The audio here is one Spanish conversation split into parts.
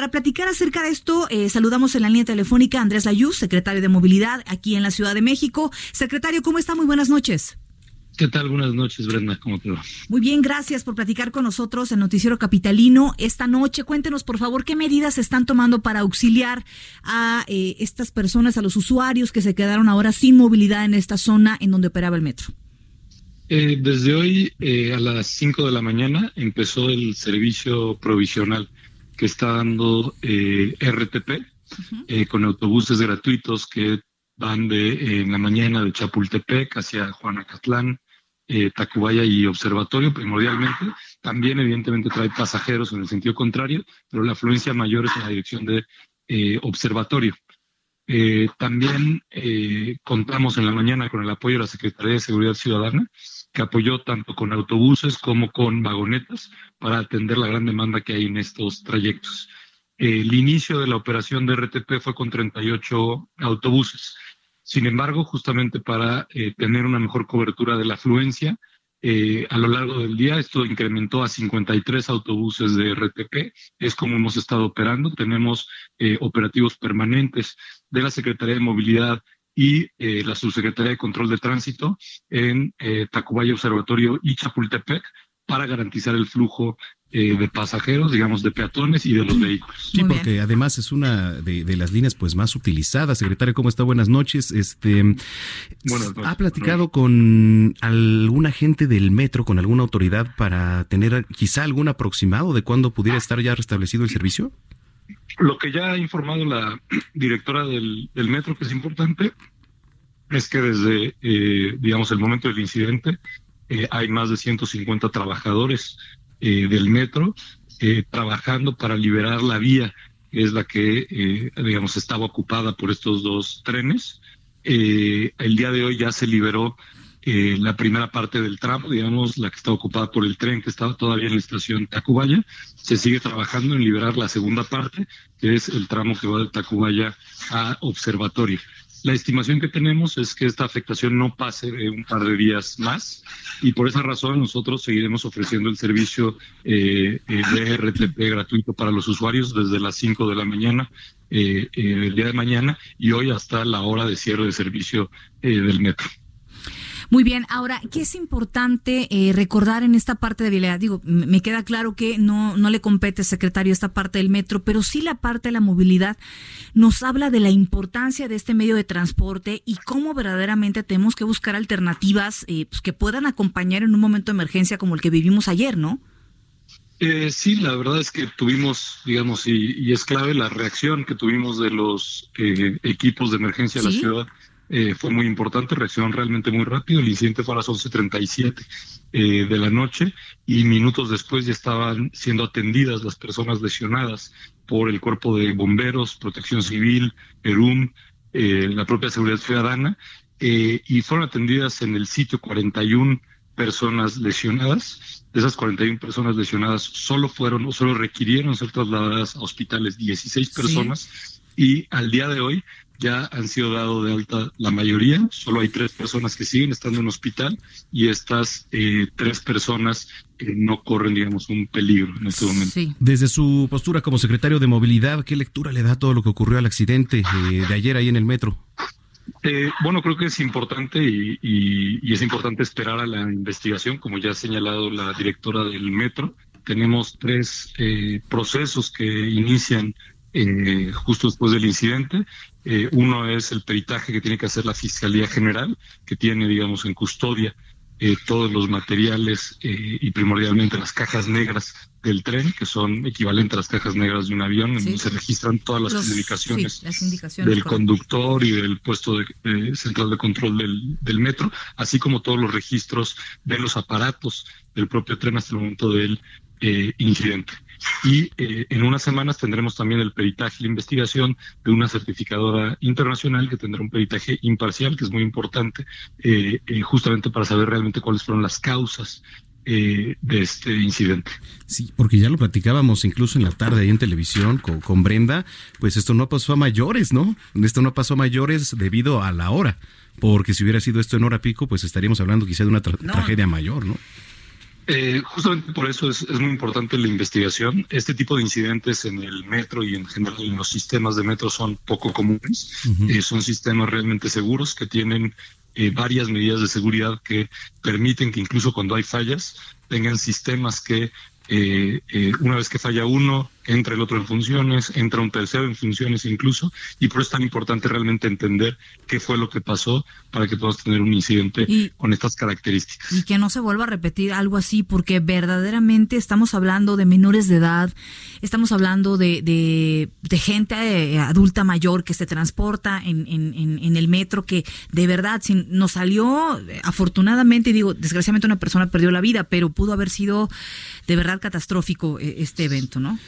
Para platicar acerca de esto, eh, saludamos en la línea telefónica a Andrés Layuz, secretario de Movilidad aquí en la Ciudad de México. Secretario, ¿cómo está? Muy buenas noches. ¿Qué tal? Buenas noches, Brenda. ¿Cómo te va? Muy bien, gracias por platicar con nosotros en Noticiero Capitalino esta noche. Cuéntenos, por favor, qué medidas se están tomando para auxiliar a eh, estas personas, a los usuarios que se quedaron ahora sin movilidad en esta zona en donde operaba el metro. Eh, desde hoy eh, a las 5 de la mañana empezó el servicio provisional que está dando RTP con autobuses gratuitos que van de en la mañana de Chapultepec hacia Juanacatlán, eh, Tacubaya y Observatorio primordialmente. También evidentemente trae pasajeros en el sentido contrario, pero la afluencia mayor es en la dirección de eh, Observatorio. Eh, también eh, contamos en la mañana con el apoyo de la Secretaría de Seguridad Ciudadana, que apoyó tanto con autobuses como con vagonetas para atender la gran demanda que hay en estos trayectos. El inicio de la operación de RTP fue con 38 autobuses. Sin embargo, justamente para eh, tener una mejor cobertura de la afluencia, eh, a lo largo del día esto incrementó a 53 autobuses de RTP. Es como hemos estado operando. Tenemos eh, operativos permanentes de la Secretaría de Movilidad y la Subsecretaría de Control de Tránsito en Tacubaya Observatorio y Chapultepec para garantizar el flujo eh, de pasajeros, digamos, de peatones y de los vehículos. Sí, porque además es una de, las líneas pues más utilizadas. Secretario, ¿cómo está? Buenas noches. Este, ¿Ha platicado con algún agente del metro, con alguna autoridad para tener quizá algún aproximado de cuándo pudiera estar ya restablecido el servicio? Lo que ya ha informado la directora del, metro, que es importante, es que desde, eh, digamos, el momento del incidente, eh, hay más de 150 trabajadores eh, del metro eh, trabajando para liberar la vía, que es la que, digamos, estaba ocupada por estos dos trenes. el día de hoy ya se liberó la primera parte del tramo, digamos, la que está ocupada por el tren que estaba todavía en la estación Tacubaya. Se sigue trabajando en liberar la segunda parte, que es el tramo que va de Tacubaya a Observatorio. La estimación que tenemos es que esta afectación no pase de un par de días más y por esa razón nosotros seguiremos ofreciendo el servicio eh, eh de RTP gratuito para los usuarios desde las 5 de la mañana eh, eh, el día de mañana y hoy hasta la hora de cierre de servicio del metro. Muy bien, ahora, ¿qué es importante eh, recordar en esta parte de vialidad? Digo, me queda claro que no, no le compete, secretario, esta parte del metro, pero sí la parte de la movilidad nos habla de la importancia de este medio de transporte y cómo verdaderamente tenemos que buscar alternativas eh, pues, que puedan acompañar en un momento de emergencia como el que vivimos ayer, ¿no? Eh, sí, la verdad es que tuvimos, digamos, y, es clave la reacción que tuvimos de los equipos de emergencia de la ciudad eh, fue muy importante, reaccionó realmente muy rápido. El incidente fue a las 11.37 eh, de la noche y minutos después ya estaban siendo atendidas las personas lesionadas por el cuerpo de bomberos, protección civil, PERUM, eh, la propia seguridad ciudadana, eh, y fueron atendidas en el sitio 41 personas lesionadas. De esas 41 personas lesionadas, solo fueron o solo requirieron ser trasladadas a hospitales 16 personas. Y al día de hoy ya han sido dado de alta la mayoría, solo hay tres personas que siguen estando en hospital y estas eh, tres personas que no corren, digamos, un peligro en este momento. Desde su postura como secretario de Movilidad, ¿qué lectura le da todo lo que ocurrió al accidente eh, de ayer ahí en el metro? Eh, bueno, creo que es importante y, y, es importante esperar a la investigación, como ya ha señalado la directora del metro. Tenemos tres procesos que inician eh, justo después del incidente. Eh, uno es el peritaje que tiene que hacer la Fiscalía General, que tiene, digamos, en custodia eh, todos los materiales y primordialmente las cajas negras del tren, que son equivalentes a las cajas negras de un avión, en donde se registran todas las indicaciones, del conductor y del puesto de, central de control del, del, metro, así como todos los registros de los aparatos del propio tren hasta el momento del incidente. Y en unas semanas tendremos también el peritaje y la investigación de una certificadora internacional que tendrá un peritaje imparcial, que es muy importante, justamente para saber realmente cuáles fueron las causas eh, de este incidente. Sí, porque ya lo platicábamos incluso en la tarde ahí en televisión con, Brenda, pues esto no pasó a mayores, ¿no? Esto no pasó a mayores debido a la hora, porque si hubiera sido esto en hora pico, pues estaríamos hablando quizá de una tragedia mayor, ¿no? Eh, justamente por eso es, muy importante la investigación. Este tipo de incidentes en el metro y en general en los sistemas de metro son poco comunes. Eh, son sistemas realmente seguros que tienen eh, varias medidas de seguridad que permiten que incluso cuando hay fallas tengan sistemas que eh, eh, una vez que falla uno, entra el otro en funciones, entra un tercero en funciones incluso, y por eso es tan importante realmente entender qué fue lo que pasó para que podamos tener un incidente con estas características. Y que no se vuelva a repetir algo así, porque verdaderamente estamos hablando de menores de edad, estamos hablando de, de, gente eh, adulta mayor que se transporta en, en, en, el metro, que de verdad si nos salió, afortunadamente, digo, desgraciadamente una persona perdió la vida, pero pudo haber sido de verdad catastrófico eh, este evento, ¿no?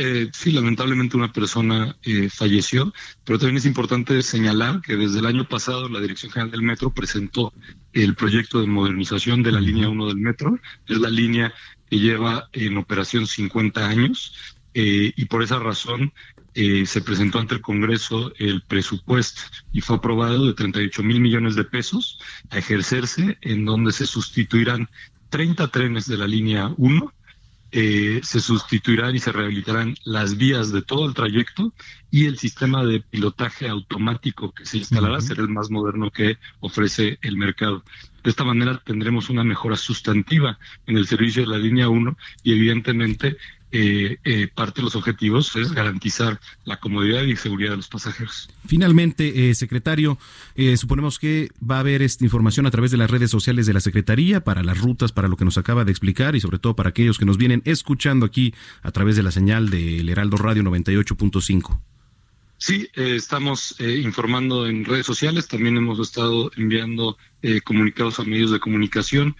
Eh, sí, lamentablemente una persona eh, falleció, pero también es importante señalar que desde el año pasado la Dirección General del Metro presentó el proyecto de modernización de la línea 1 del metro. Es la línea que lleva en operación 50 años y por esa razón se presentó ante el Congreso el presupuesto y fue aprobado de 38 mil millones de pesos a ejercerse en donde se sustituirán 30 trenes de la línea 1 eh, se sustituirán y se rehabilitarán las vías de todo el trayecto y el sistema de pilotaje automático que se instalará será el más moderno que ofrece el mercado. De esta manera tendremos una mejora sustantiva en el servicio de la línea 1 y evidentemente eh, eh, parte de los objetivos es garantizar la comodidad y seguridad de los pasajeros. Finalmente, eh, secretario, suponemos que va a haber esta información a través de las redes sociales de la Secretaría para las rutas, para lo que nos acaba de explicar y sobre todo para aquellos que nos vienen escuchando aquí a través de la señal del Heraldo Radio 98.5. Sí, estamos informando en redes sociales, también hemos estado enviando comunicados a medios de comunicación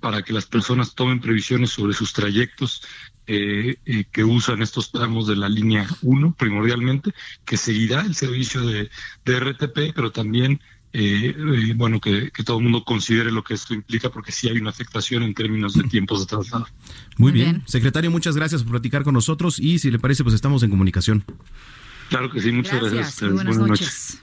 para que las personas tomen previsiones sobre sus trayectos eh, eh, que usan estos tramos de la línea 1 primordialmente, que seguirá el servicio de, RTP, pero también eh, bueno, que, todo el mundo considere lo que esto implica, porque sí hay una afectación en términos de tiempos de traslado. Muy bien. Secretario, muchas gracias por platicar con nosotros y si le parece, pues estamos en comunicación. Claro que sí, muchas gracias. buenas, noches.